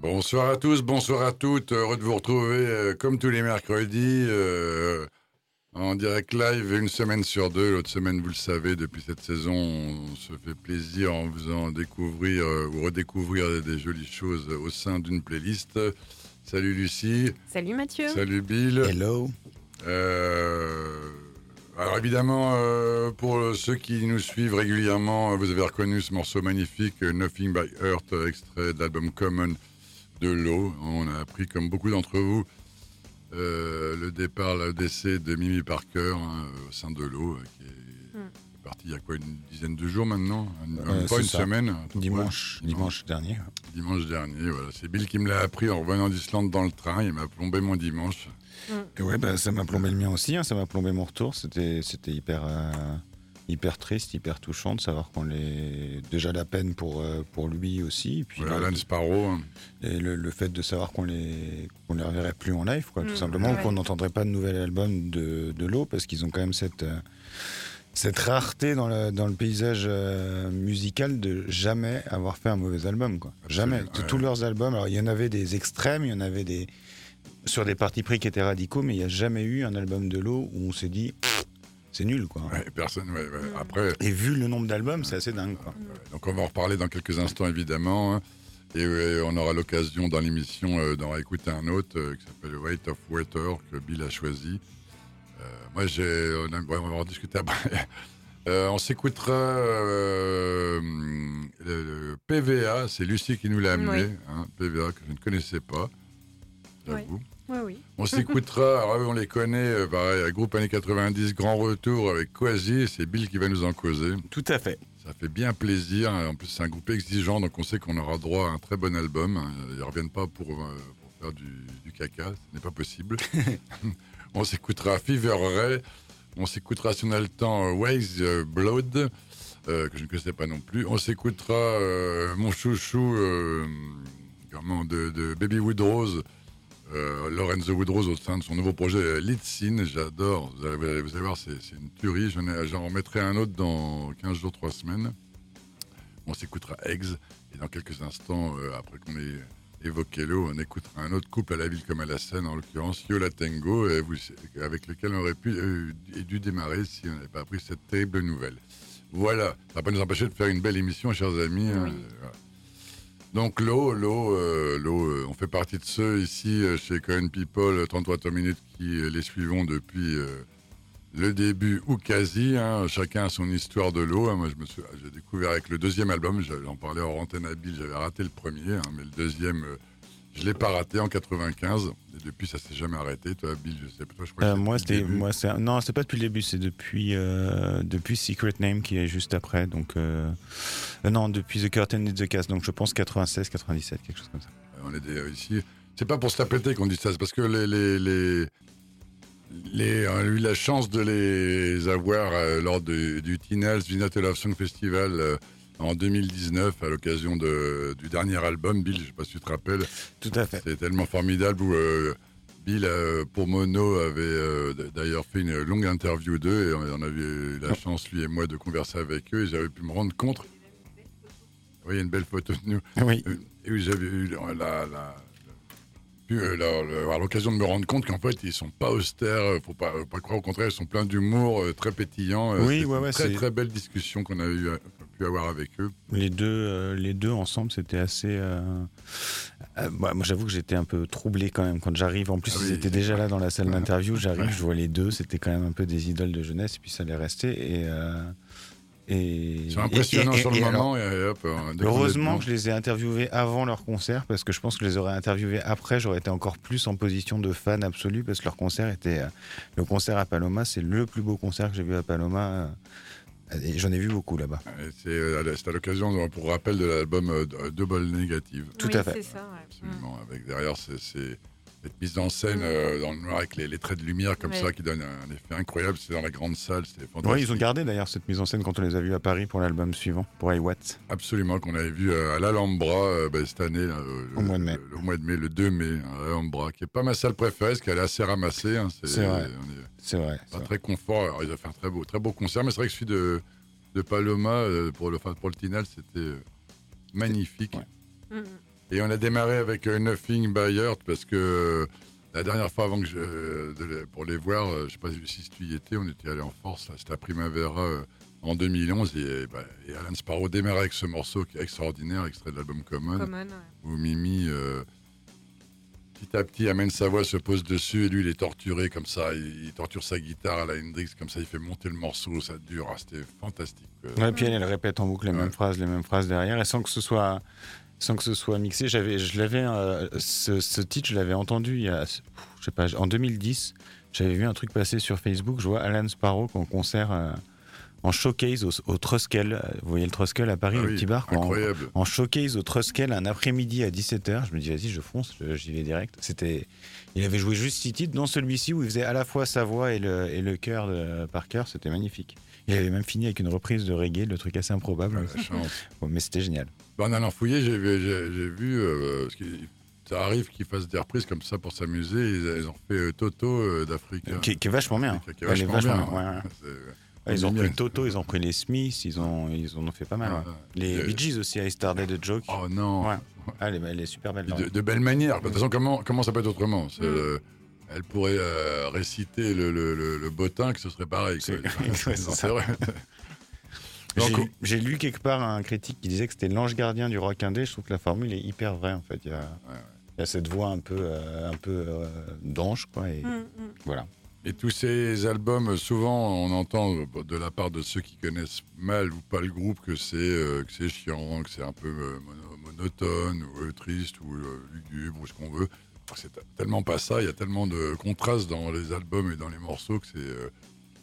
Bonsoir à tous, bonsoir à toutes. Heureux de vous retrouver euh, comme tous les mercredis euh, en direct live une semaine sur deux. L'autre semaine, vous le savez, depuis cette saison, on se fait plaisir en faisant découvrir euh, ou redécouvrir des jolies choses au sein d'une playlist. Salut Lucie, Salut Mathieu. salut Bill. Hello. Euh, alors évidemment, euh, pour ceux qui nous suivent régulièrement, vous avez reconnu ce morceau magnifique, Nothing by Earth, extrait de l'album Common de l'eau. On a appris, comme beaucoup d'entre vous, euh, le départ, le décès de Mimi Parker hein, au sein de l'eau, euh, qui est Mm. parti il y a quoi, une dizaine de jours maintenant Une- Euh, Pas une ça. semaine Dimanche, Ouais, dimanche dernier. Dimanche dernier, voilà. C'est Bill qui me l'a appris en revenant d'Islande dans le train. Il m'a plombé mon dimanche. Et ouais, bah, ça m'a plombé le mien aussi, hein, ça m'a plombé mon retour. C'était, c'était hyper, euh, hyper triste, hyper touchant de savoir qu'on les. Déjà la peine pour, euh, pour lui aussi. Et puis Voilà, le, Alan Sparrow. hein. et le, le fait de savoir qu'on les, qu'on les reverrait plus en live, quoi, Mm, tout simplement, ouais. ou qu'on n'entendrait pas de nouvel album de, de l'eau, parce qu'ils ont quand même cette. euh, cette rareté dans le, dans le paysage euh, musical de jamais avoir fait un mauvais album. Quoi. Absolument, Jamais. De ouais. tous leurs albums, alors il y en avait des extrêmes, il y en avait des sur des partis pris qui étaient radicaux, mais il n'y a jamais eu un album de l'eau où on s'est dit c'est nul. Quoi. Ouais, personne, ouais, ouais. Mm. Après, Et vu le nombre d'albums, c'est assez dingue. Quoi. donc on va en reparler dans quelques instants évidemment. hein. Et on aura l'occasion dans l'émission euh, d'en écouter un autre euh, qui s'appelle Weight of Water que Bill a choisi. Euh, moi, j'ai, on, a- ouais, on va en discuter après. Euh, on s'écoutera euh, le, le PVA, c'est Lucie qui nous l'a amené, Oui. hein, PVA que je ne connaissais pas, j'avoue. Oui, oui. On s'écoutera, on les connaît, euh, pareil, groupe années 90, grand retour avec Quasi, c'est Bill qui va nous en causer. Tout à fait. Ça fait bien plaisir. En plus, c'est un groupe exigeant, donc on sait qu'on aura droit à un très bon album. hein. Ils ne reviennent pas pour, euh, pour faire du, du caca, ce n'est pas possible. on s'écoutera Fever Ray. On s'écoutera, si on a le temps, euh, Blood, euh, que je ne connaissais pas non plus. On s'écoutera euh, mon chouchou euh, comment, de, de Baby Woodrose. Euh, Lorenzo Woodrose au sein de son nouveau projet euh, Scene, j'adore. Vous allez, vous allez voir, c'est une tuerie. J'en ai- J'en remettrai un autre dans 15 jours, 3 semaines. On s'écoutera Eggs. Et dans quelques instants, euh, après qu'on ait évoqué l'eau, on écoutera un autre couple à la ville comme à la scène, en l'occurrence Yola Tango, et vous- avec lequel on aurait pu, euh, et dû démarrer si on n'avait pas appris cette terrible nouvelle. Voilà, ça ne va pas nous empêcher de faire une belle émission, chers amis. hein. Voilà. Donc l'eau, l'eau, euh, l'eau, euh, on fait partie de ceux ici euh, chez Cohen People, euh, 33 minutes, qui les suivons depuis euh, le début ou quasi. hein. chacun a son histoire de l'eau. hein. Moi, je me suis, j'ai découvert avec le deuxième album. J'en parlais en antenne à Bill. J'avais raté le premier, hein, mais le deuxième, euh, je l'ai pas raté en 95. Et depuis, ça s'est jamais arrêté. Toi, Bill, je sais pas. Toi, je crois que c'est moi, c'était, c'est, non, c'est pas depuis le début, c'est depuis, depuis Secret Name qui est juste après. Donc, euh, euh, non, depuis The Curtain et The Cast. Donc, je pense 96, 97, quelque chose comme ça. On est des- euh, ici. C'est pas pour se la péter qu'on dit ça, c'est parce que les, les, les, les- on a eu la chance de les avoir euh, lors de- du Tinals Vinata Love Song Festival euh, en 2019 à l'occasion de- du dernier album, Bill, je sais pas si tu te rappelles. Tout à fait. C'était tellement formidable où euh, Bill, euh, pour Mono, avait euh, d'ailleurs fait une longue interview d'eux et on on avait eu la chance, lui et moi, de converser avec eux et j'avais pu me rendre compte. Oui, il y a une belle photo de nous. Oui. Euh, Et oui, j'avais eu la, la- euh, avoir l'occasion de me rendre compte qu'en fait, ils sont pas austères, euh, faut pas, pas croire au contraire, ils sont pleins d'humour, très pétillants. Oui, ouais, une ouais, Très, c'est- très belle discussion qu'on a eu, pu avoir avec eux. Les deux, euh, les deux ensemble, c'était assez. euh, euh, bah, moi, j'avoue que j'étais un peu troublé quand même quand j'arrive. En plus, Ah ils oui. étaient déjà là dans la salle d'interview. J'arrive, je vois les deux. C'était quand même un peu des idoles de jeunesse, et puis ça allait rester. Et Ils sont impressionnants et- et- sur le alors, moment. hop, Heureusement que je les ai interviewés avant leur concert, parce que je pense que je les aurais interviewés après, j'aurais été encore plus en position de fan absolu, parce que leur concert était. euh, le concert à Paloma, c'est le plus beau concert que j'ai vu à Paloma. euh, et j'en ai vu beaucoup là-bas. C'est euh, c'est à l'occasion, pour rappel, de l'album euh, Double Négative. Tout Oui, à fait. C'est ça, ouais. Absolument. Avec derrière, c'est c'est cette mise en scène euh, dans le noir avec les, les traits de lumière comme Ouais. ça qui donne un, effet incroyable. C'est dans la grande salle, c'était Oui, fantastique. ils ont gardé d'ailleurs cette mise en scène quand on les a vus à Paris pour l'album suivant, pour iWatt. Absolument, qu'on avait vu euh, à l'Alhambra euh, ben, cette année, là, euh, Au mois de mai. Le, le mois de mai, le 2 mai, à l'Alhambra, qui est pas ma salle préférée, parce qu'elle est assez ramassée. hein, C'est vrai. C'est vrai. pas vrai. très confort. Alors, ils ont fait un très beau, très beau concert, mais c'est vrai que celui de, de Paloma euh, pour le, enfin, pour le Tinal, c'était magnifique. Ouais. Mm, mm. Et on a démarré avec euh, Nothing by Heart parce que euh, la dernière fois avant que je, euh, pour les voir, je sais pas si tu y étais, on était allé en force, c'était à Primavera en 2011 et, bah, et Alan Sparrow démarrait avec ce morceau qui est extraordinaire, extrait de l'album Common, Common, ouais. où Mimi euh, petit à petit amène sa voix, se pose dessus et lui il est torturé comme ça, il, il torture sa guitare à la Hendrix comme ça, il fait monter le morceau, ça dure, Ah, c'était fantastique. Ouais, puis elle, elle répète en boucle les Ouais. mêmes phrases, les mêmes phrases derrière, et sans que ce soit, sans que ce soit mixé. J'avais, je l'avais, euh, ce, ce titre, je l'avais entendu il y a, je sais pas, en 2010. J'avais vu un truc passer sur Facebook. Je vois Alan Sparrow en concert euh, en showcase au, au Truskel. Euh, Vous voyez le Truskel à Paris, Ah le oui, petit bar. quoi, incroyable. en showcase au Truskel un après-midi à 17h. Je me dis, vas-y, je fonce, j'y vais direct. C'était, il avait joué juste six titres, dont celui-ci où il faisait à la fois sa voix et le, et le de Parker. C'était magnifique. Il avait même fini avec une reprise de reggae, le truc assez improbable. Bon, mais c'était génial. Bah, en allant fouiller, j'ai vu, euh, ça arrive qu'ils fassent des reprises comme ça pour s'amuser. Ils, ils ont fait euh, Toto euh, d'Afrique. Qui, qui est vachement bien. Qui est vachement bien. ouais. Ouais, ils ont pris Toto, ils ont pris les Smiths, ils, ont, ils en ont fait pas mal. ouais. Les Bee Gees aussi, I Started a Joke. Oh non. Ouais. Ah, elle, est, elle est super belle. De, de belle manière. De toute façon, comment, comment ça peut être autrement? Mm. euh, Elle pourrait euh, réciter le, le, le, le bottin, que ce serait pareil. C'est- vrai. J'ai Donc, j'ai lu quelque part un critique qui disait que c'était l'ange gardien du rock indé. Je trouve que la formule est hyper vraie en fait. Il y a, il y a cette voix un peu, euh, un peu euh, d'ange quoi. Et Mm, mm. voilà. Et tous ces albums, souvent, on entend de la part de ceux qui connaissent mal ou pas le groupe que c'est euh, que c'est chiant, que c'est un peu euh, mono- monotone ou euh, triste ou euh, lugubre ou ce qu'on veut. C'est tellement pas ça. Il y a tellement de contrastes dans les albums et dans les morceaux que c'est euh,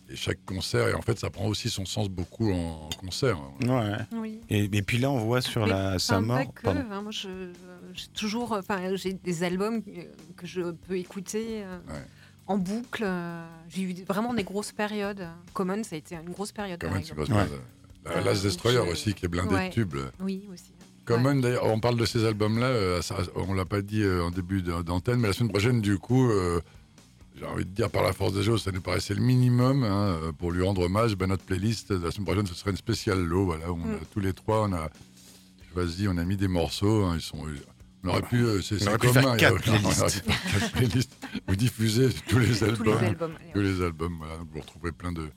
et chaque concert et en fait ça prend aussi son sens beaucoup en, en concert. Ouais. Oui. Et, et puis là, on voit sur Mais, la, sa mort. Pas que, hein, moi, je- j'ai toujours, enfin, j'ai des albums euh, que je peux écouter euh, Ouais. en boucle. euh, J'ai eu vraiment des grosses périodes. Common, ça a été une grosse période. Même, c'est Ouais. ça. La Last Destroyer Je- aussi qui est blindé Ouais. de tubes. Oui, aussi. Common, d'ailleurs, on parle de ces albums-là, euh, ça- on l'a pas dit euh, en début d'antenne, mais la semaine prochaine, du coup, euh, j'ai envie de dire par la force des choses, ça nous paraissait le minimum hein, euh, pour lui rendre hommage. Ben, notre playlist de la semaine prochaine, ce serait une spéciale lot, voilà, on a Mm. tous les trois, on a choisi, on a mis des morceaux, hein, ils sont. On aurait pu, euh, c'est commun, faire il y a quatre aucun- on playlists. aurait pu faire quatre playlists. Vous diffusez tous les Tous les albums tous les albums. Voilà, donc vous retrouvez plein de.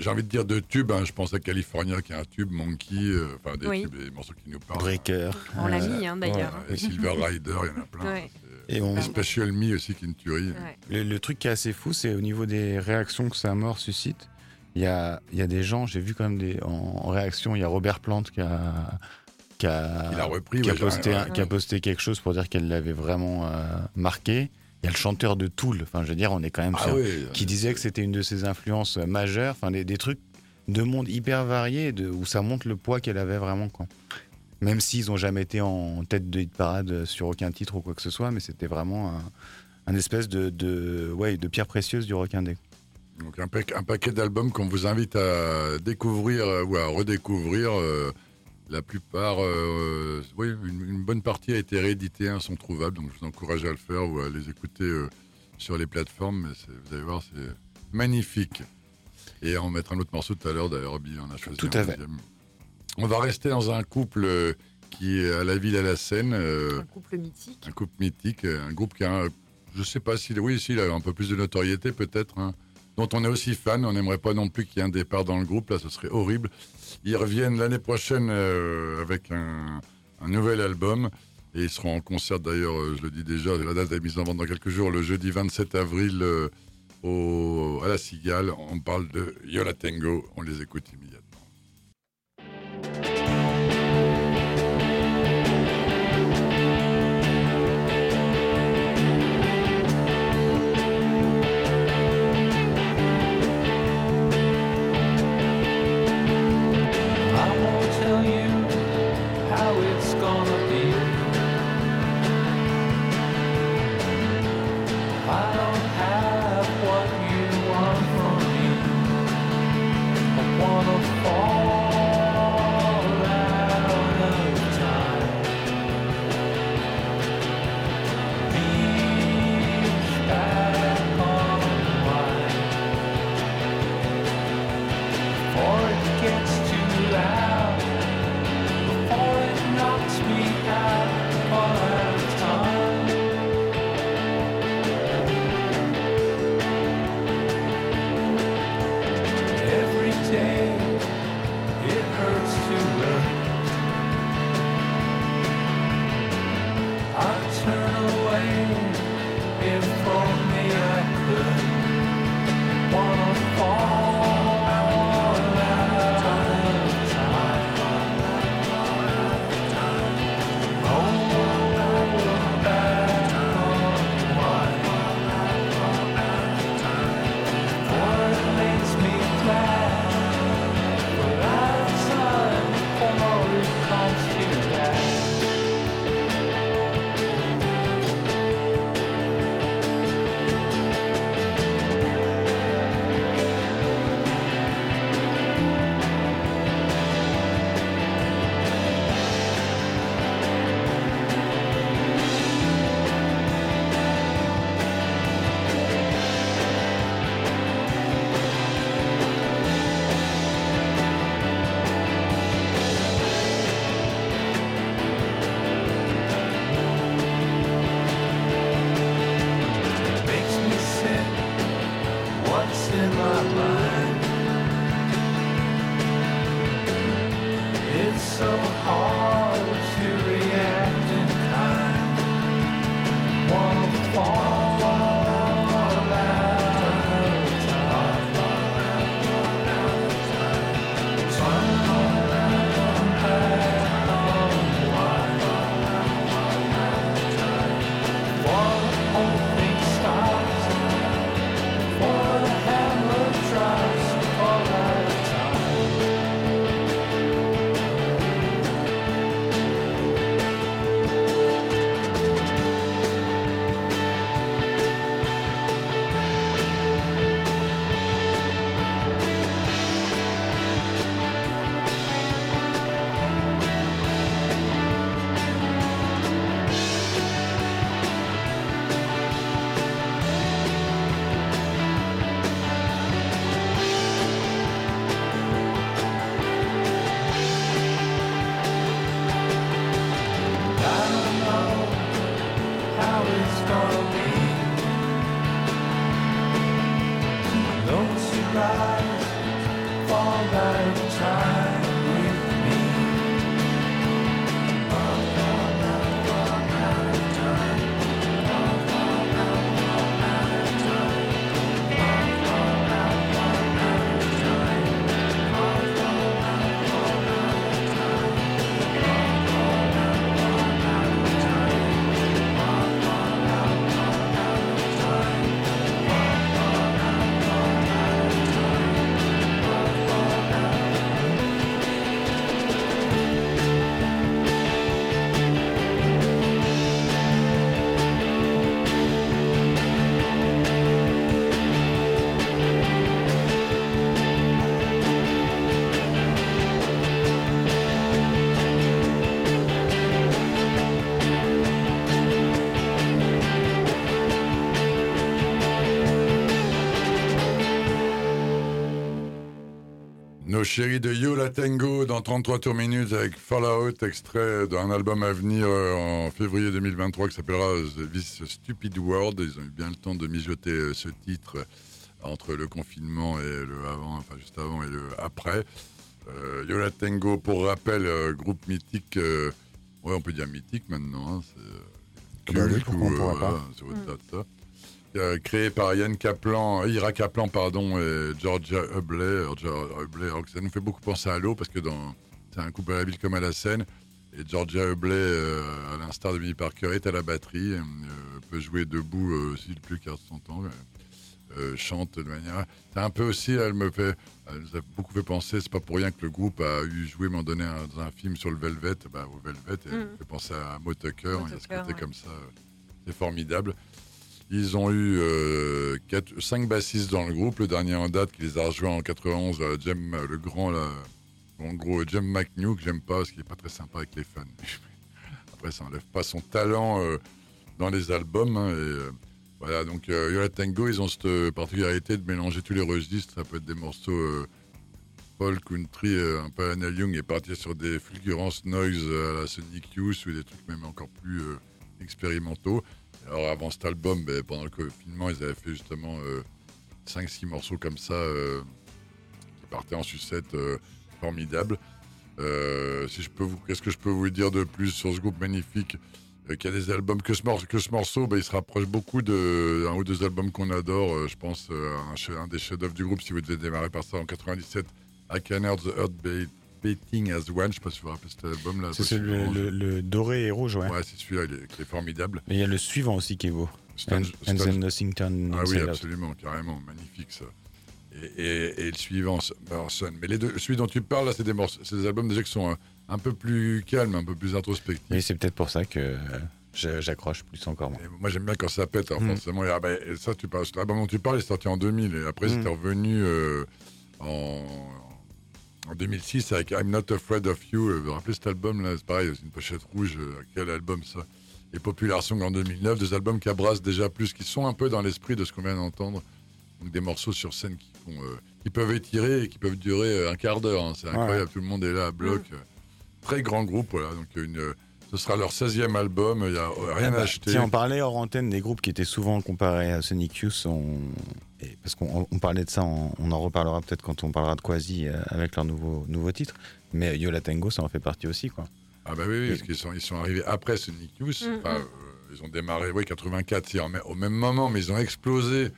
J'ai envie de dire de tubes. hein. Je pense à California qui a un tube, Monkey, euh, enfin des Oui. tubes, des morceaux qui nous parlent. Breaker. On l'a Euh, mis, hein, d'ailleurs. Ouais, et Silver Rider, il y en a plein. Ouais. C'est- Et on, Special Me aussi qui est une tuerie. Ouais. Le, le truc qui est assez fou, c'est au niveau des réactions que sa mort suscite. Il y a, il y a des gens, j'ai vu quand même des, en, en réaction, il y a Robert Plante qui a, qui a, Il a repris, qui a ouais, posté, ouais, un- ouais. qui a posté quelque chose pour dire qu'elle l'avait vraiment euh, marqué. Il y a le chanteur de Tool, enfin je veux dire, on est quand même Ah sur, oui, qui disait que c'était une de ses influences majeures, enfin des, des trucs de monde hyper variés, de, où ça montre le poids qu'elle avait vraiment. Quoi. Même s'ils n'ont jamais été en tête de hit parade sur aucun titre ou quoi que ce soit, mais c'était vraiment un, un espèce de, de, ouais, de pierre précieuse du rock indé. Donc un, paquet- un paquet d'albums qu'on vous invite à découvrir euh, ou à redécouvrir. euh, la plupart, euh, oui, une, une bonne partie a été rééditée, hein, sont trouvables. Donc je vous encourage à le faire ou à les écouter euh, sur les plateformes. Mais c'est- vous allez voir, c'est magnifique. Et on mettra un autre morceau tout à l'heure. D'ailleurs, Bill en a choisi. Tout un à fait. deuxième. On va rester dans un couple euh, qui est à la ville à la Seine. euh, Un couple mythique. un couple mythique, un groupe qui a, un- je sais pas s'il oui, s'il a un peu plus de notoriété peut-être, hein, dont on est aussi fan. On n'aimerait pas non plus qu'il y ait un départ dans le groupe, là, ce serait horrible. Ils reviennent l'année prochaine euh, avec un, nouvel album. Et ils seront en concert d'ailleurs, euh, je le dis déjà, la date est mise en vente dans quelques jours, le jeudi 27 avril euh, à la Cigale. On parle de Yola Tango, on les écoute immédiatement. Nos chéris de Yola Tango dans 33 tours minutes avec Fallout, extrait d'un album à venir euh, en février 2023 qui s'appellera The This Stupid World. Ils ont eu bien le temps de mijoter euh, ce titre euh, entre le confinement et le avant, enfin juste avant et le après. Euh, Yola Tango, pour rappel, euh, groupe mythique, euh, ouais on peut dire mythique maintenant, hein, c'est euh, Ah bah Euh, créé par Yann Kaplan, Ira Kaplan pardon, et Georgia Hubley. Georgia Hubley, alors que ça nous fait beaucoup penser à l'eau parce que dans c'est un couple à la ville comme à la scène. Et Georgia Hubley, euh, à l'instar de Billy Parker, est à la batterie, euh, peut jouer debout euh, aussi le plus quart de son temps. euh, euh, chante de manière. C'est un peu aussi, elle me fait, elle nous a beaucoup fait penser. C'est pas pour rien que le groupe a eu joué, m'en donné un, dans un film sur le Velvet, bah, au Velvet, et elle me fait penser à Mo Tucker. Il y a ce côté ouais. comme ça, euh, c'est formidable. Ils ont eu euh, quatre, cinq bassistes dans le groupe. Le dernier en date qui les a rejoints en 91, euh, Jem, euh, le grand, en gros, Jem McNew, que j'aime pas parce qu'il est pas très sympa avec les fans. Après, ça enlève pas son talent euh, dans les albums. hein, euh, voilà, donc Yola Tango, ils ont cette particularité de mélanger tous les registres. Ça peut être des morceaux folk, country, un peu Neil Young, et partir sur des fulgurances noise à la Sonic Youth ou des trucs même encore plus expérimentaux. Alors avant cet album, ben, pendant le confinement, ils avaient fait justement 5-6 morceaux comme ça euh, qui partaient en sucette euh, formidable. Euh, si qu'est-ce que je peux vous dire de plus sur ce groupe magnifique? Euh, qui a des albums que ce, morceau, ben, il se rapproche beaucoup de un ou deux albums qu'on adore. euh, je pense euh, un, un des chefs-d'œuvre du groupe. Si vous devez démarrer par ça en 97, I Can Hear the Earth Beating as One. Je sais pas si vous vous rappelez cet album-là. C'est celui- le, le- le doré et rouge, ouais. Ouais, c'est celui-là, il est, formidable. Mais il y a le suivant aussi qui est beau. Stan- And, Stan- nothing Ah oui, out. absolument, carrément, magnifique ça. Et, et- et le suivant, alors, Sun. Mais les deux, celui dont tu parles, là, c'est des, morceaux- c'est des albums déjà qui sont un, un peu plus calmes, un peu plus introspectifs. Et c'est peut-être pour ça que euh, j'accroche plus encore. Moi. J'aime bien quand ça pète, alors Mm. forcément. Et, ah, ben, et ça, tu parles, l'album dont tu parles est sorti en 2000, et après, Mm. c'était revenu euh, en, en 2006 avec I'm Not Afraid of You. Euh, Vous vous rappelez cet album-là C'est pareil, c'est une pochette rouge. euh, quel album ça? Et Popular Song en 2009, des albums qui abrassent déjà plus, qui sont un peu dans l'esprit de ce qu'on vient d'entendre. Donc des morceaux sur scène qui, font, euh, qui peuvent étirer et qui peuvent durer un quart d'heure. hein. C'est incroyable, tout le monde est là à bloc. euh, Très grand groupe, voilà. Donc une, Ce sera leur 16e album, il n'y a rien Ah bah, à acheter. Tiens, on parlait hors antenne des groupes qui étaient souvent comparés à Sonic Youth. On... et parce qu'on on parlait de ça, on, on en reparlera peut-être quand on parlera de Quasi euh, avec leur nouveau, nouveau titre. Mais Yola Tango, ça en fait partie aussi. Quoi. Ah bah oui, oui, parce qu'ils sont, ils sont arrivés après Sonic Youth. Mm, Enfin, mm. euh, ils ont démarré, oui, 84, c'est en même- au même moment, mais ils ont explosé,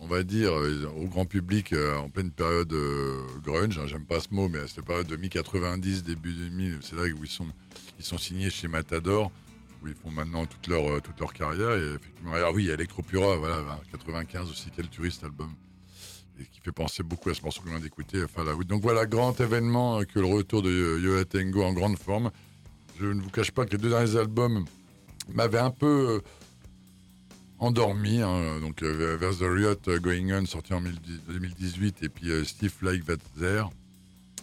on va dire, euh, au grand public euh, en pleine période euh, grunge. hein, J'aime pas ce mot, mais à cette période de mi-90, début 2000, c'est là où ils sont, ils sont signés chez Matador, où ils font maintenant toute leur, carrière. Et effectivement, alors oui, Electropura, voilà, 95 aussi, quel touriste album. Et qui fait penser beaucoup à ce morceau qu'on vient d'écouter. Donc voilà, grand événement que le retour de euh, Yo La Tengo en grande forme. Je ne vous cache pas que les deux derniers albums m'avaient un peu endormi. hein. donc euh, Vers the Riot euh, Going On, sorti en 1010 2018, et puis euh, Steve Like That There.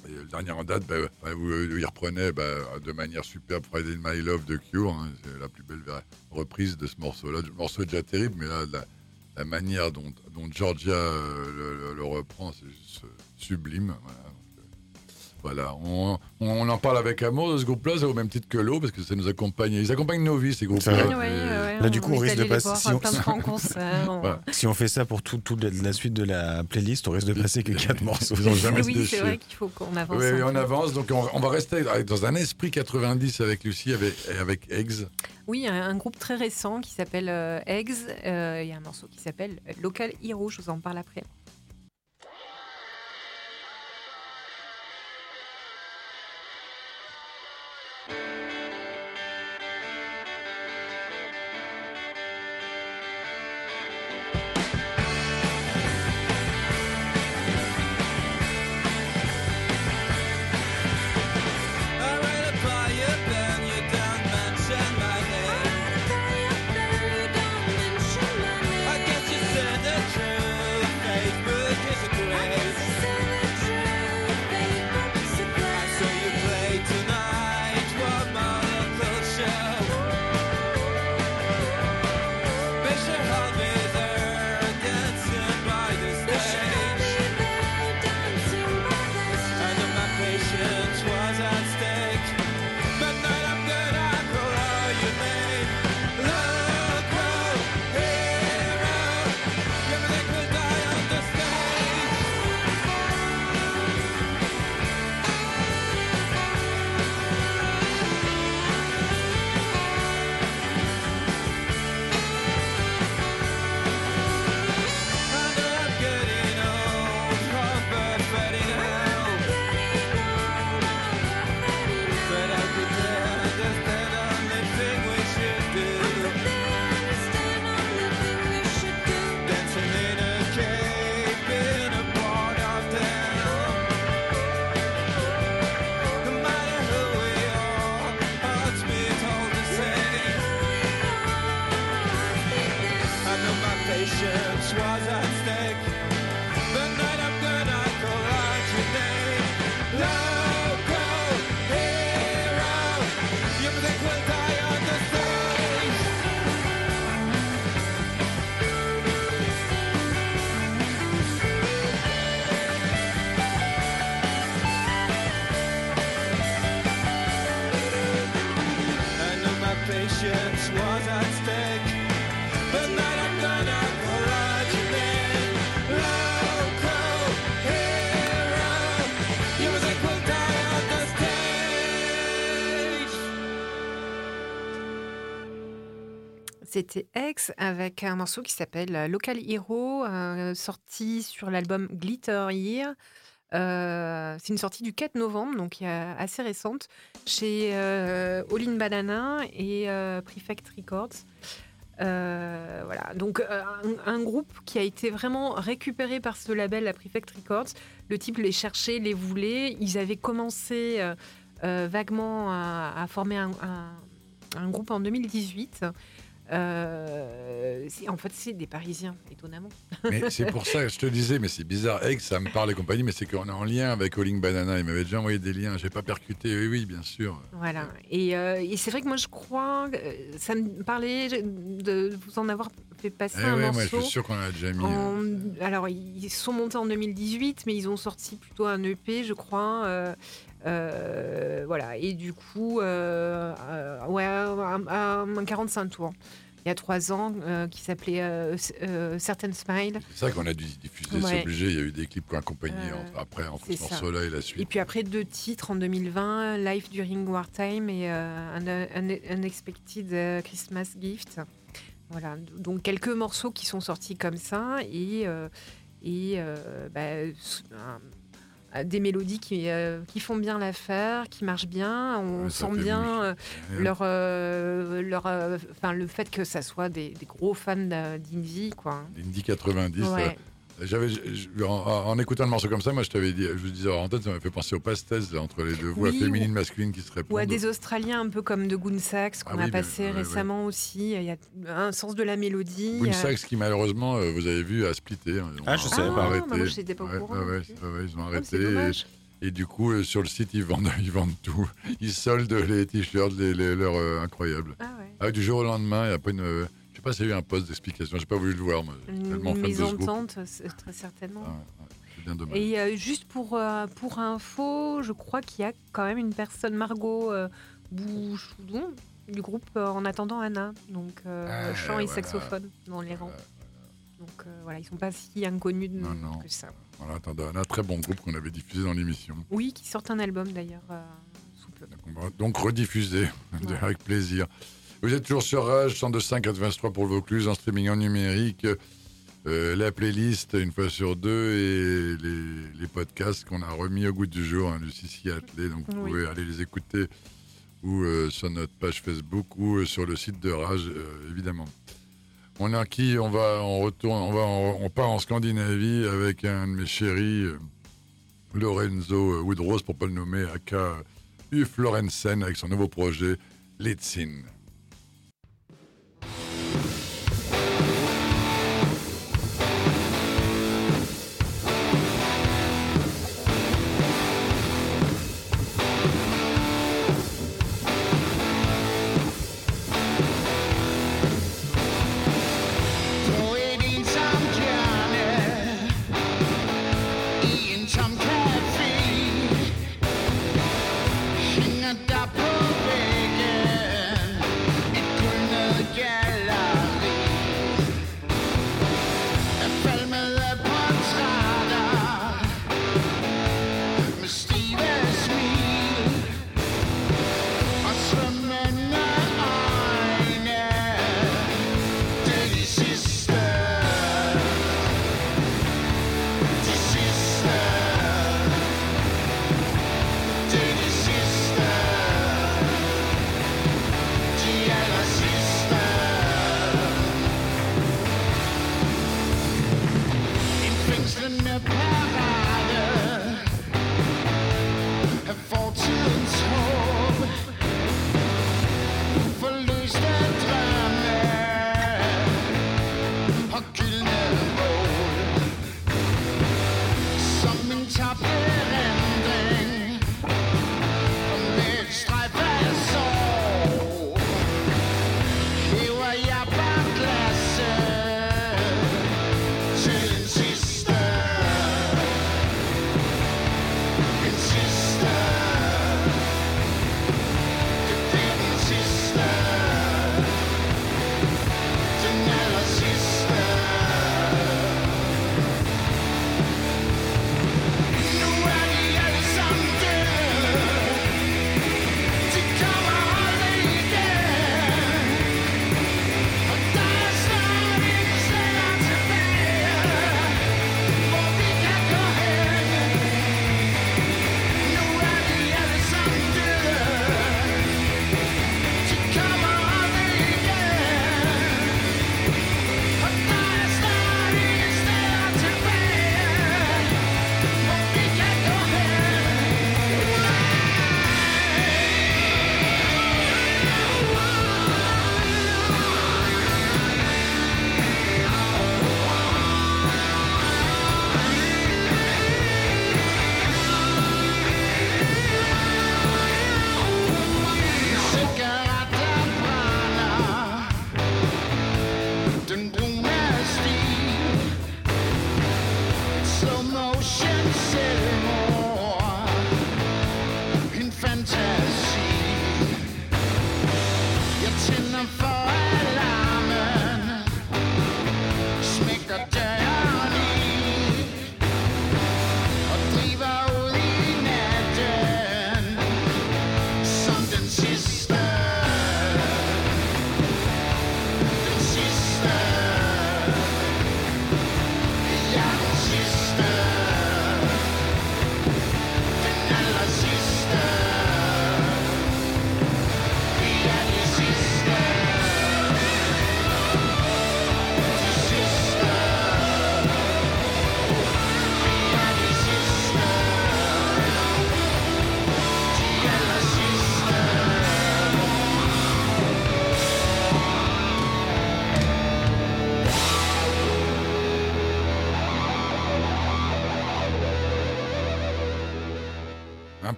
Et le dernier en date, bah, bah, où il reprenait bah, de manière superbe Friday My Love de Cure. hein. C'est la plus belle reprise de ce morceau-là. Le morceau est déjà terrible, mais là, la, manière dont, Georgia le, reprend, c'est juste sublime. Voilà, voilà. On, on en parle avec amour de ce groupe-là, c'est au même titre que l'eau, parce que ça nous accompagne. Ils accompagnent nos vies, ces C'est groupes-là. vrai. Ouais, Et- ouais, ouais, Là, du coup, on risque de passer- si on- plein de grands concerts. on- Voilà. Si on fait ça pour tout- toute la, la suite de la playlist, on risque de passer que 4 morceaux. Ils ont jamais Oui, c'est vrai qu'il faut qu'on avance. Oui, un oui, on avance. Donc, on, on va rester dans un esprit 90 avec Lucie avec, et avec Eggs. Oui, un, un groupe très récent qui s'appelle euh, Eggs. Euh, Il y a un morceau qui s'appelle Local Hero. Je vous en parle après. C'était X avec un morceau qui s'appelle euh, Local Hero, euh, sorti sur l'album Glitter Year. Euh, c'est une sortie du 4 novembre, donc assez récente, chez euh, All in Banana et Prefect Records. Voilà, donc un, groupe qui a été vraiment récupéré par ce label, la Prefect Records. Le type les cherchait, les voulait. Ils avaient commencé vaguement à, former un groupe en 2018. Euh, en fait, c'est des Parisiens, étonnamment. Mais c'est pour ça que je te disais, mais c'est bizarre. Eggs, ça me parle et compagnie, mais c'est qu'on est en lien avec Calling Banana. Il m'avait déjà envoyé des liens. J'ai pas percuté. Oui, oui, bien sûr. Voilà. Et, euh, et c'est vrai que moi, je crois, euh, ça me parlait de vous en avoir fait passer Eh un ouais, moi, je morceau. suis sûr qu'on a déjà mis. En- euh, alors, ils sont montés en 2018, mais ils ont sorti plutôt un EP, je crois, voilà. Et du coup, euh, euh, ouais, un, un- un 45 tours. Il y a trois ans, euh, qui s'appelait euh, euh, Certain Smile. C'est ça qu'on a dû diffuser, c'est Ouais. obligé. Il y a eu des clips qui ont accompagné Euh, entre- après, entre c'est ce morceau-là et la Et suite. puis après, deux titres en 2020, Life During Wartime et euh, un, un Unexpected euh, Christmas Gift. Voilà, donc quelques morceaux qui sont sortis comme ça et, euh, et euh, bah, un- des mélodies qui, euh, qui font bien l'affaire, qui marchent bien. On ça sent bien euh, leur, euh, euh, le fait que ça soit des, des gros fans d'Indie. Quoi. L'Indie 90. Ouais. Euh, J'avais, en, en écoutant le morceau comme ça, moi je t'avais dit, je vous disais en tête, ça m'a fait penser au pastel là, entre les deux voix Oui, féminines, masculines qui se répondent. Ou à des Australiens un peu comme de Goon Sax qu'on Ah oui, a mais- passé ouais, ouais. récemment aussi. Il y a un sens de la mélodie. Boone euh, Sax qui malheureusement, euh, vous avez vu, a splitté. hein. Ils ont- Ah, je savais pas. Ah, arrêté. bah moi, j'étais pas au Ouais, courant ouais, ils ont Oh, arrêté. et, et du coup, euh, sur le site, ils vendent, ils vendent tout. Ils soldent les t-shirts, les, les- leurs euh, incroyables. Ah ouais. Ah, du jour au lendemain, il n'y a pas une. Pas s'il y a eu un poste d'explication. J'ai pas voulu le voir. Une, tellement fan de groupe. mésentente, c'est- très certainement. Ah, ouais, c'est bien dommage. Et euh, juste pour, euh, pour info, je crois qu'il y a quand même une personne, Margot euh, Bouchoudon, du groupe euh, En attendant Anna, donc euh, Ah, chant et voilà. saxophone dans les rangs. Voilà. Donc euh, voilà, ils sont pas si inconnus de- Non, non. que ça. Voilà, attendez, un très bon groupe qu'on avait diffusé dans l'émission. Oui, qui sortent un album d'ailleurs euh, sous peu. Donc, on va donc rediffuser Ouais. avec plaisir. Vous êtes toujours sur Rage 102.5 83 pour le Vaucluse en streaming en numérique. Euh, la playlist une fois sur deux et les, les podcasts qu'on a remis au goût du jour, hein, Sissi Attelé. Donc vous Oui. pouvez aller les écouter ou euh, sur notre page Facebook ou euh, sur le site de Rage, évidemment. On est qui? On va, on retourne, on va, on, on part en Scandinavie avec un de mes chéris, Lorenzo Woodrose, pour pas le nommer, aka Uf Lorenzen, avec son nouveau projet Litzin.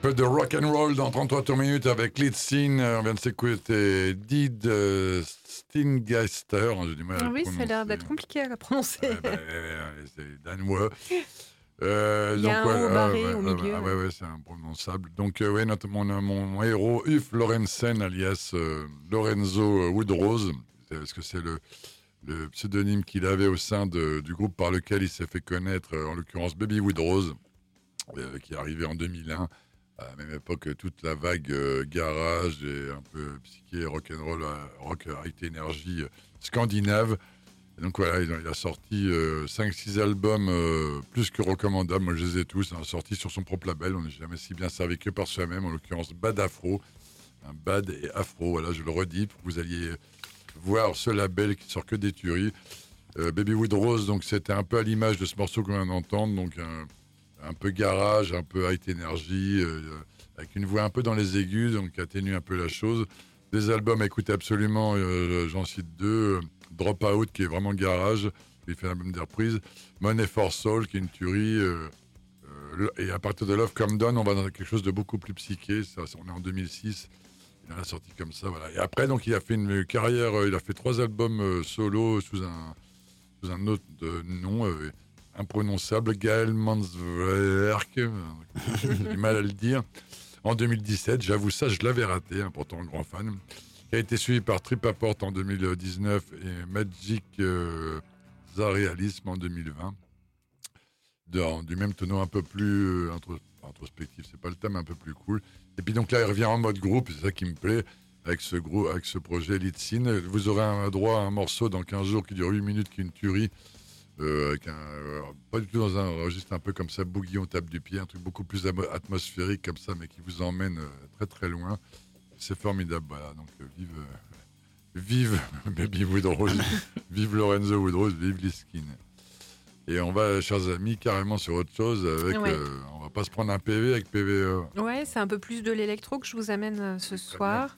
Peu de rock and roll dans 33 tours minutes avec Scene. On vient de s'écouter Did euh, Stingeister. Ah le oui, ça a l'air d'être compliqué à la prononcer. Bah, euh, c'est danois. Euh, Il y a donc, un ouais, O barré ouais, au ouais, milieu. ouais, ouais, ouais, c'est imprononçable. Donc, euh, ouais, notre, mon, mon, héros, Uf Lorenzen, alias euh, Lorenzo Woodrose, parce que c'est le, le pseudonyme qu'il avait au sein de- du groupe par lequel il s'est fait connaître, euh, en l'occurrence Baby Woodrose, euh, qui est arrivé en 2001. À la même époque, toute la vague euh, garage et un peu psyché, rock'n'roll, euh, rock high energy euh, scandinave. Donc voilà, il a, sorti 5-6 albums euh, plus que recommandables. Moi, je les ai tous. Il a sorti sur son propre label. On n'est jamais si bien servi que par soi-même. En l'occurrence, Bad Afro. Bad et Afro. Voilà, je le redis pour que vous alliez voir ce label qui sort que des tueries. Euh, Baby Wood Rose, donc c'était un peu à l'image de ce morceau qu'on vient d'entendre. Donc un, un peu garage, un peu high energy, euh, avec une voix un peu dans les aigus, donc qui atténue un peu la chose. Des albums à écouter absolument, euh, j'en cite deux. euh, Drop Out, qui est vraiment garage, il fait un album des reprises. Money for Soul, qui est une tuerie. euh, euh, et à partir de Love Come Down, on va dans quelque chose de beaucoup plus psyché. Ça, on est en 2006. Il en a sorti comme ça. Et après, donc, il a fait une carrière, euh, il a fait trois albums euh, solo sous un, autre euh, nom euh, imprononçable, Gaël Manswerk, j'ai mal à le dire. En 2017, j'avoue ça, je l'avais raté, hein, pourtant grand fan. Qui a été suivi par Trip Apport en 2019 et Magic euh, en 2020. Dans- du même tonneau un peu plus euh, intro- introspectif, c'est pas le thème, un peu plus cool. Et puis donc là, il revient en mode groupe, c'est ça qui me plaît avec ce gros, avec ce projet Scene. Vous aurez un droit à un morceau dans 15 jours qui dure 8 minutes, qui est une tuerie. Euh, avec un, euh, pas du tout dans un registre un peu comme ça, boogie, on tape du pied, un truc beaucoup plus atmosphérique comme ça, mais qui vous emmène euh, très très loin. C'est formidable, voilà. Donc euh, vive, euh, vive Baby Woodrose, vive Lorenzo Woodrose, vive Liskin. Et on va, chers amis, carrément sur autre chose. Avec, Ouais. euh, on va pas se prendre un PV avec PVE. Ouais, c'est un peu plus de l'électro que je vous amène ce soir.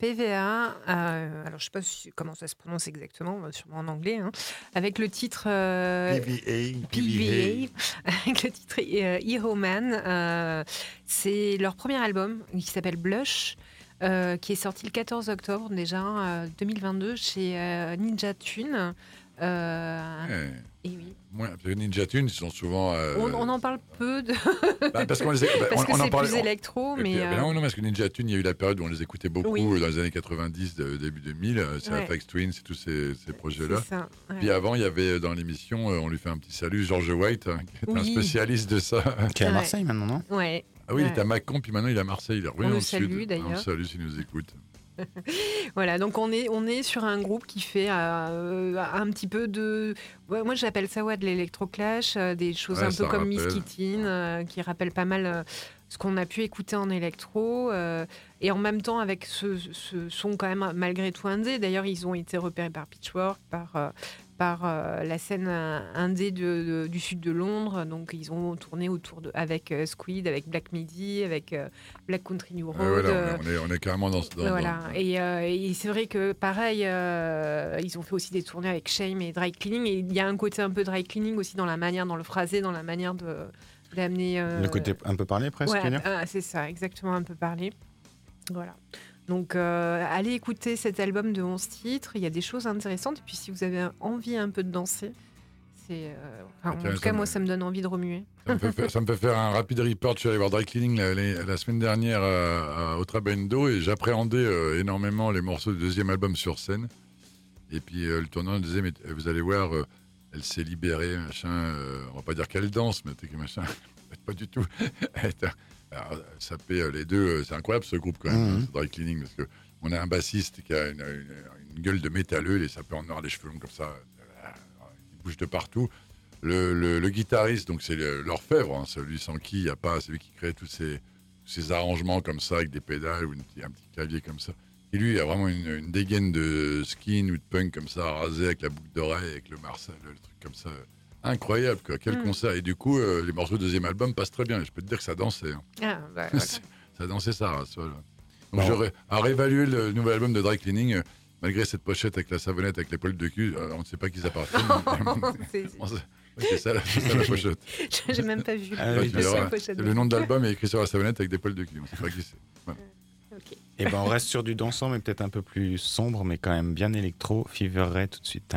PVA. euh, alors, je sais pas si- comment ça se prononce exactement, euh, sûrement en anglais, hein, avec le titre euh, PVA. PVA, avec le titre Hero Man. C'est leur premier album qui s'appelle Blush. qui est sorti le 14 octobre déjà euh, 2022 chez Ninja Tune. Euh, et oui. Moi, parce que Ninja Tunes, ils sont souvent. euh, on, on en parle peu de... bah, parce qu'on les bah, parce on- que on en plus électro, mais puis, euh, ben non, non, parce que Ninja Tune, il y a eu la période où on les écoutait beaucoup Oui. dans les années 90, de- début 2000. euh, C'est Ouais. Aphex Twins et tous ces, projets-là. ouais. Puis avant, il y avait euh, dans l'émission, euh, on lui fait un petit salut, George White, hein, qui est un spécialiste de ça. Qui est à. Marseille maintenant, non? Ouais. Ah oui, il était à Mâcon, puis maintenant il est à Marseille. Il est revenu On le le salue, d'ailleurs. On le salue s'il nous écoute. Voilà, donc on est, on est sur un groupe qui fait euh, un petit peu de. ouais, moi j'appelle ça ouais, de l'électroclash, euh, des choses Ouais, un peu comme Miss. Kittin, euh, qui rappellent pas mal ce qu'on a pu écouter en électro. et en même temps avec ce, ce son quand même malgré tout indé. D'ailleurs, ils ont été repérés par Pitchfork, par. Par euh, la scène indé de- de- du sud de Londres. Donc, ils ont tourné autour de, avec euh, Squid, avec Black Midi, avec euh, Black Country New Road. Ouais, voilà, on, est, on est carrément dans ce. dans- voilà. dans- Et, euh, et c'est vrai que pareil, euh, ils ont fait aussi des tournées avec Shame et Dry Cleaning. Et il y a un côté un peu Dry Cleaning aussi dans la manière, dans le phrasé, dans la manière de d'amener. euh, Le côté un peu parlé presque, ouais, ah, c'est ça, exactement un peu parlé. Voilà. Donc, euh, allez écouter cet album de 11 titres. Il y a des choses intéressantes. Et puis, si vous avez envie un peu de danser, c'est. euh, enfin, en tout cas, me- moi, ça me donne envie de remuer. Ça me, fait faire, ça me fait faire un rapide report. Je suis allé voir Dry Cleaning la, la- la semaine dernière à, à- au Trabendo et j'appréhendais euh, énormément les morceaux du deuxième album sur scène. Et puis euh, le tournant disait, mais euh, vous allez voir, euh, elle s'est libérée, machin. euh, on va pas dire qu'elle danse, mais machin. pas du tout. Ça paie euh, les deux. euh, C'est incroyable ce groupe quand même, Mhm. hein, ce Dry Cleaning, parce que on a un bassiste qui a une, une- une gueule de métalleux, les sapeurs en noir, les cheveux longs comme ça, euh, il bouge de partout. Le, le- le guitariste, donc c'est l'orfèvre, hein, celui sans qui il n'y a pas, c'est lui qui crée tous ces, arrangements comme ça avec des pédales ou une un petit clavier comme ça. Et lui, il a vraiment une, une dégaine de skin ou de punk comme ça, rasé avec la boucle d'oreille, avec le Marcel, le truc comme ça. Incroyable, quoi. Quel Mm. concert. Et du coup, euh, les morceaux du deuxième album passent très bien. Et je peux te dire que ça dansait. hein. Ah, bah, voilà. ça dansait ça, race, voilà. Donc Bon. à réévaluer le nouvel album de Dry Cleaning, euh, malgré cette pochette avec la savonnette, avec les poils de cul, euh, on ne sait pas qui ça appartiennent. C'est- ça, la- c'est ça la pochette. J'ai même pas vu. Ah oui, le pochette nom de l'album est écrit sur la savonnette avec des poils de cul. On ne sait pas qui c'est. Et ben on reste sur du dansant, mais peut-être un peu plus sombre, mais quand même bien électro. Fever Ray tout de suite.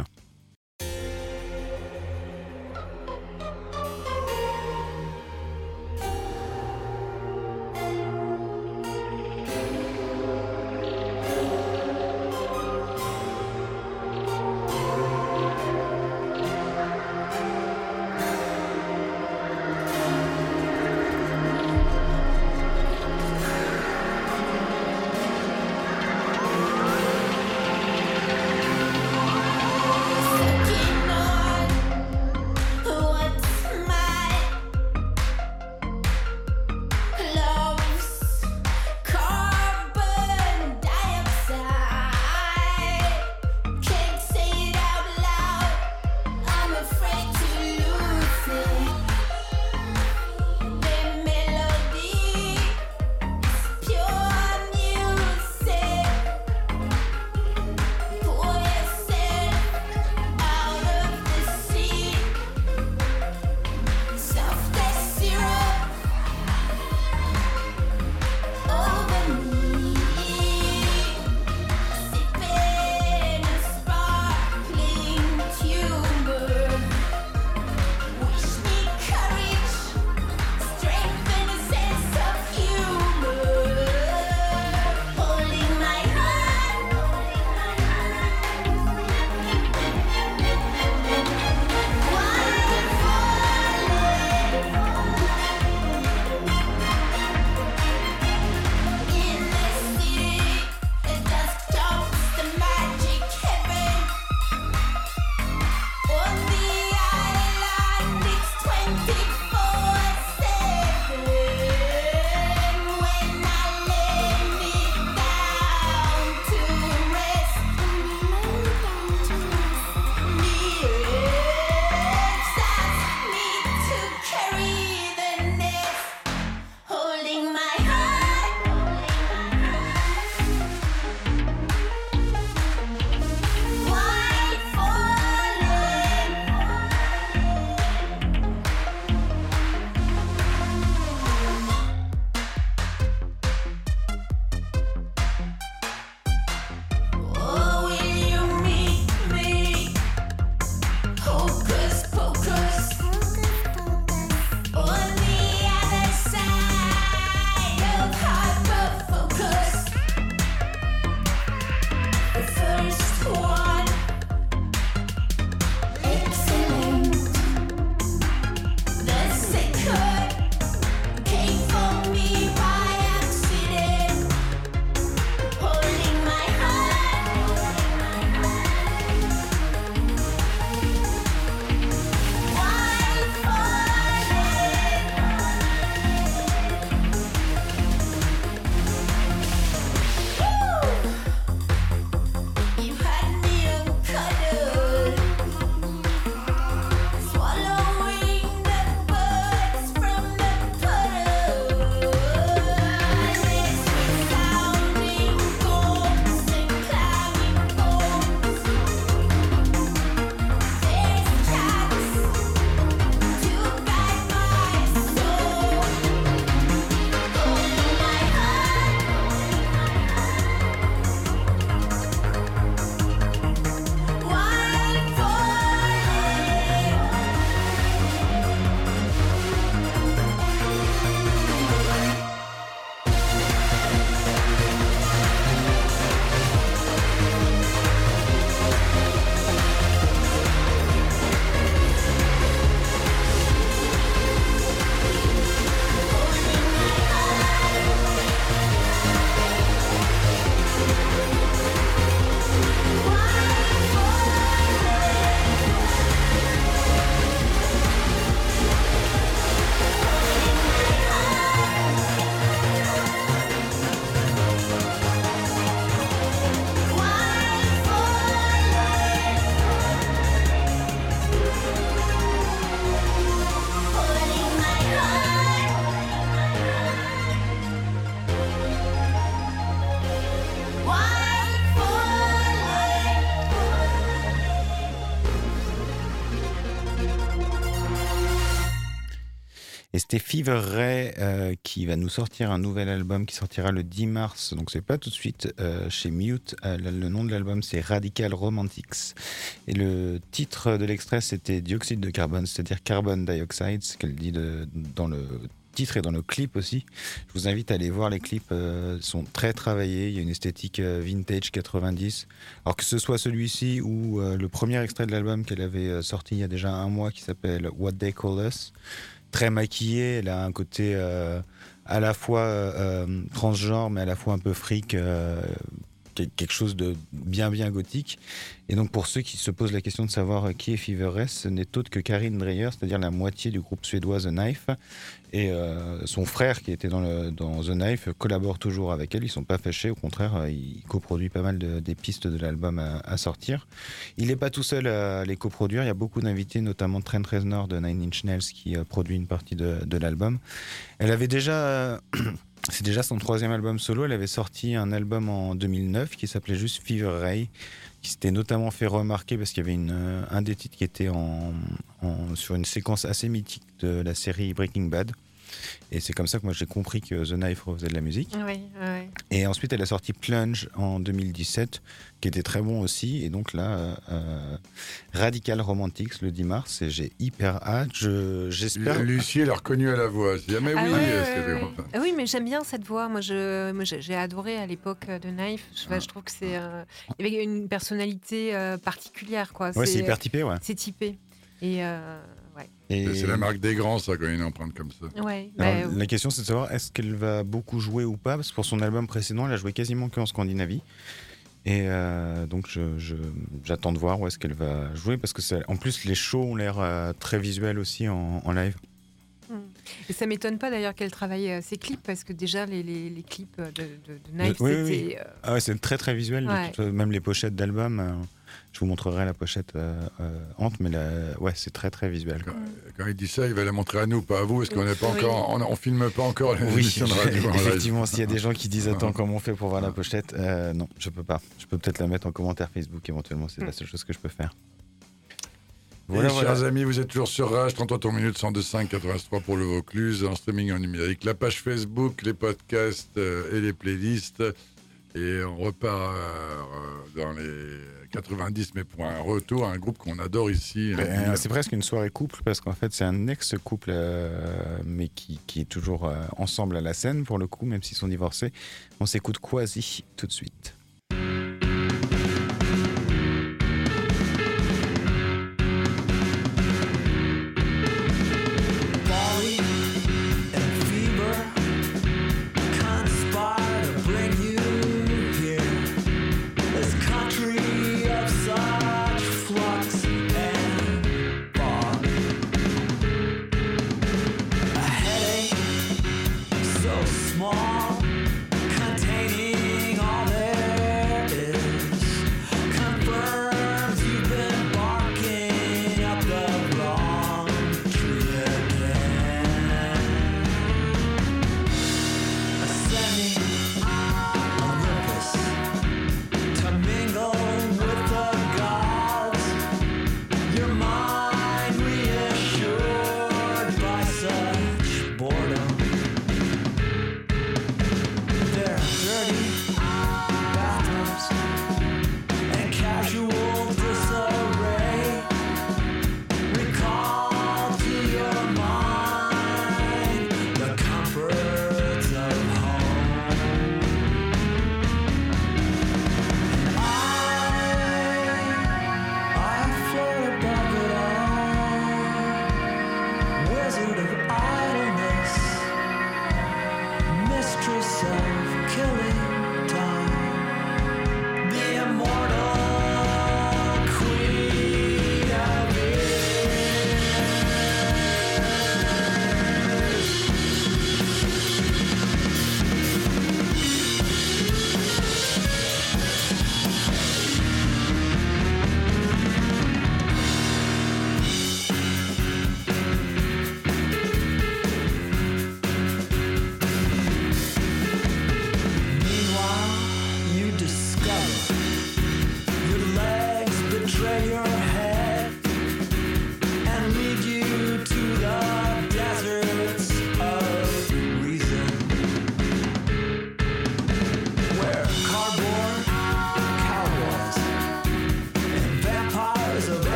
C'était Fever Ray euh, qui va nous sortir un nouvel album qui sortira le 10 mars. Donc c'est pas tout de suite euh, chez Mute. Euh, le, nom de l'album c'est Radical Romantics. Et le titre de l'extrait c'était Dioxyde de carbone, c'est-à-dire Carbon Dioxide, ce qu'elle dit dans le titre et dans le clip aussi. Je vous invite à aller voir les clips, euh, sont très travaillés. Il y a une esthétique vintage 90. Alors que ce soit celui-ci ou le premier extrait de l'album qu'elle avait sorti il y a déjà un mois qui s'appelle What They Call Us, très maquillée. Elle a un côté euh, à la fois euh, euh, transgenre mais à la fois un peu fric. Quel- quelque chose de bien bien gothique et donc pour ceux qui se posent la question de savoir euh, qui est Fever ce n'est autre que Karine Dreyer c'est-à-dire la moitié du groupe suédois The Knife et euh, son frère qui était dans, dans The Knife collabore toujours avec elle. Ils sont pas fâchés, au contraire, euh, il coproduit pas mal de- des pistes de l'album à, sortir. Il n'est pas tout seul à les coproduire. Il y a beaucoup d'invités, notamment Trent Reznor de Nine Inch Nails qui produit une partie de, de l'album. Elle avait déjà c'est déjà son troisième album solo. Elle avait sorti un album en 2009 qui s'appelait juste Fever Ray, qui s'était notamment fait remarquer parce qu'il y avait une, euh, un des titres qui était sur une séquence assez mythique de la série Breaking Bad. Et c'est comme ça que moi j'ai compris que The Knife refaisait de la musique. Oui, oui. Et ensuite elle a sorti Plunge en 2017, qui était très bon aussi. Et donc là, euh, Radical Romantics le 10 mars, et j'ai hyper hâte. Je- J'espère. Lucie, elle a reconnu à la voix. Dit, ah, mais Ah oui, est- ouais. Ah oui, mais j'aime bien cette voix. Moi, je, moi, j'ai adoré à l'époque euh, de Knife. Je, enfin, je trouve que c'est, euh, il y avait une personnalité euh, particulière, quoi. Ouais, c'est hyper typé, ouais. C'est typé. Et euh, Et- C'est la marque des grands, ça, quand il y a une empreinte comme ça. ouais. Alors, bah, la question c'est de savoir est-ce qu'elle va beaucoup jouer ou pas? Parce que pour son album précédent elle a joué quasiment que en Scandinavie et euh, donc je- je- j'attends de voir où est-ce qu'elle va jouer parce que c'est- en plus les shows ont l'air euh, très visuels aussi en, en live. Et ça m'étonne pas d'ailleurs qu'elle travaille euh, ses clips parce que déjà les, les, les clips de, de, de Knife Oui, oui, c'était oui. euh, Ah ouais, c'est très très visuel, Ouais. même les pochettes d'albums. Euh, je vous montrerai la pochette euh, euh, Hante, mais la- ouais, c'est très très visuel. Quand il dit ça, il va la montrer à nous, pas à vous, parce qu'on n'est pas Oui. encore, on, on filme pas encore les Oui, de radio. effectivement, s'il y a des gens qui disent attends comment on fait pour voir la pochette, euh, non, je peux pas. Je peux peut-être la mettre en commentaire Facebook éventuellement, c'est la seule chose que je peux faire. Voilà, chers amis, vous êtes toujours sur Rage, 33 tours minutes, 102.5, 83 pour le Vaucluse, en streaming en numérique, la page Facebook, les podcasts euh, et les playlists. Et on repart euh, dans les 90, mais pour un retour à un groupe qu'on adore ici. Ben, c'est presque une soirée couple parce qu'en fait c'est un ex-couple euh, mais qui, qui est toujours euh, ensemble à la scène pour le coup même s'ils sont divorcés. On s'écoute Quasi tout de suite.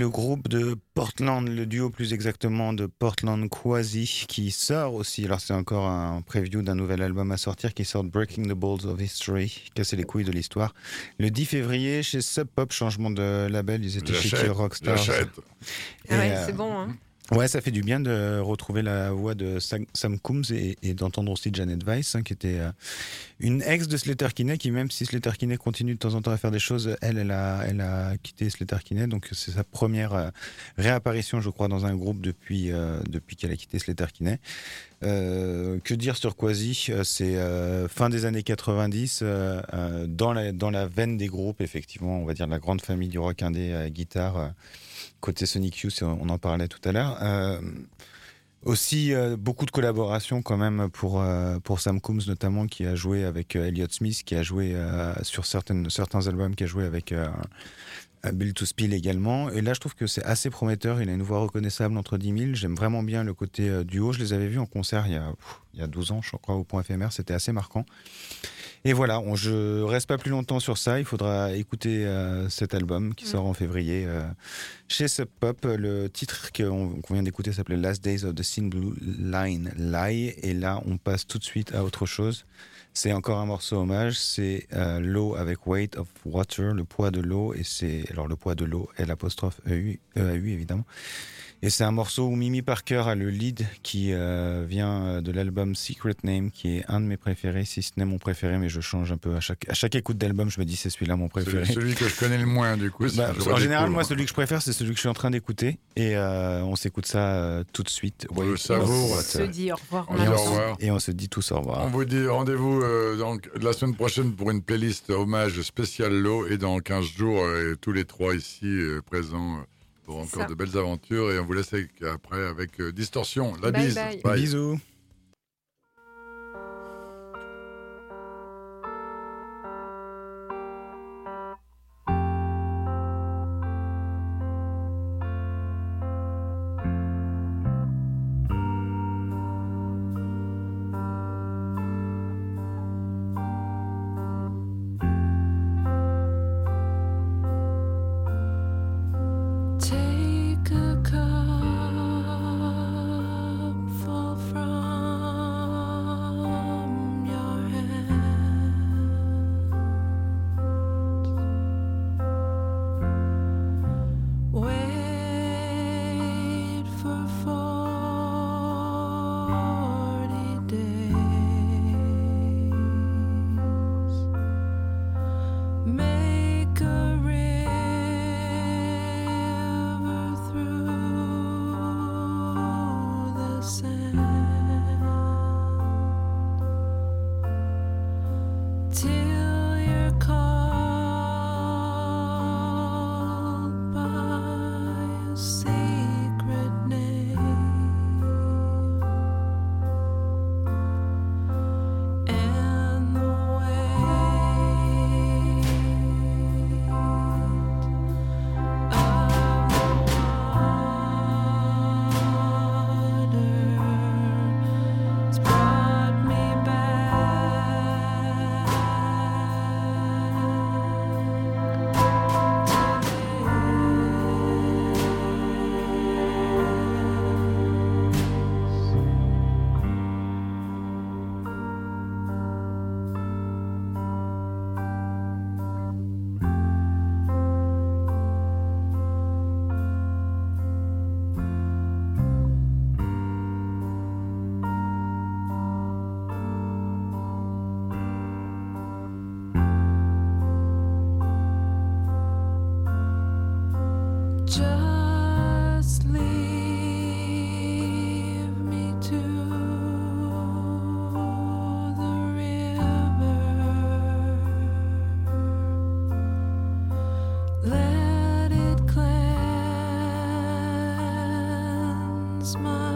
Le groupe de Portland, le duo plus exactement de Portland Quasi, qui sort aussi. Alors, c'est encore un preview d'un nouvel album à sortir qui sort Breaking the Balls of History, casser les couilles de l'histoire. Le 10 février, chez Sub Pop, changement de label, ils étaient chez Rockstar. Ah ouais, euh, c'est bon. Hein. Ouais, ça fait du bien de retrouver la voix de Sam Coombs et, et d'entendre aussi Janet Weiss, hein, qui était euh, une ex de Slater Kinney, qui même si Slater Kinney continue de temps en temps à faire des choses, elle, elle a, elle a quitté Slater Kinney, donc c'est sa première euh, réapparition, je crois, dans un groupe depuis, euh, depuis qu'elle a quitté Slater Kinney. Euh, que dire sur Quasi Euh, C'est euh, fin des années 90, euh, euh, dans, la, dans la veine des groupes, effectivement, on va dire la grande famille du rock indé à guitare. côté Sonic Youth, on en parlait tout à l'heure. Aussi, beaucoup de collaborations quand même pour, Sam Coombs, notamment, qui a joué avec Elliott Smith, qui a joué sur certains albums, qui a joué avec euh, Bill to Spill également. Et là, je trouve que c'est assez prometteur. Il a une voix reconnaissable entre 10 000. J'aime vraiment bien le côté euh, duo. Je les avais vus en concert il y a, pff, il y a 12 ans, je crois, au point éphémère. C'était assez marquant. Et voilà, on, je reste pas plus longtemps sur ça. Il faudra écouter euh, cet album qui Mm. sort en février euh, chez Sub Pop. Le titre qu'on vient d'écouter s'appelait Last Days of the Sin Blue Line Lie. Et là, on passe tout de suite à autre chose. C'est encore un morceau hommage. C'est euh, l'eau avec Weight of Water, le poids de l'eau. Et c'est alors le poids de l'eau, L apostrophe EAU, EAU évidemment. Et c'est un morceau où Mimi Parker a le lead qui euh, vient euh, de l'album Secret Name, qui est un de mes préférés, si ce n'est mon préféré, mais je change un peu à chaque, à chaque écoute d'album, je me dis c'est celui-là mon préféré. Celui, celui que je connais le moins, du coup. Bah, en général, moi, celui que je préfère, c'est celui que je suis en train d'écouter. Et euh, on s'écoute ça euh, tout de suite. On le of On se dit au revoir On dit au revoir. Et on se dit tous au revoir. On vous dit rendez-vous euh, donc, la semaine prochaine pour une playlist hommage spécial Low et dans 15 jours, euh, tous les trois ici euh, présents euh, pour encore Ça. de belles aventures et on vous laisse avec- après avec euh, Distorsion. La Bye bise. bye. Bisous. smile.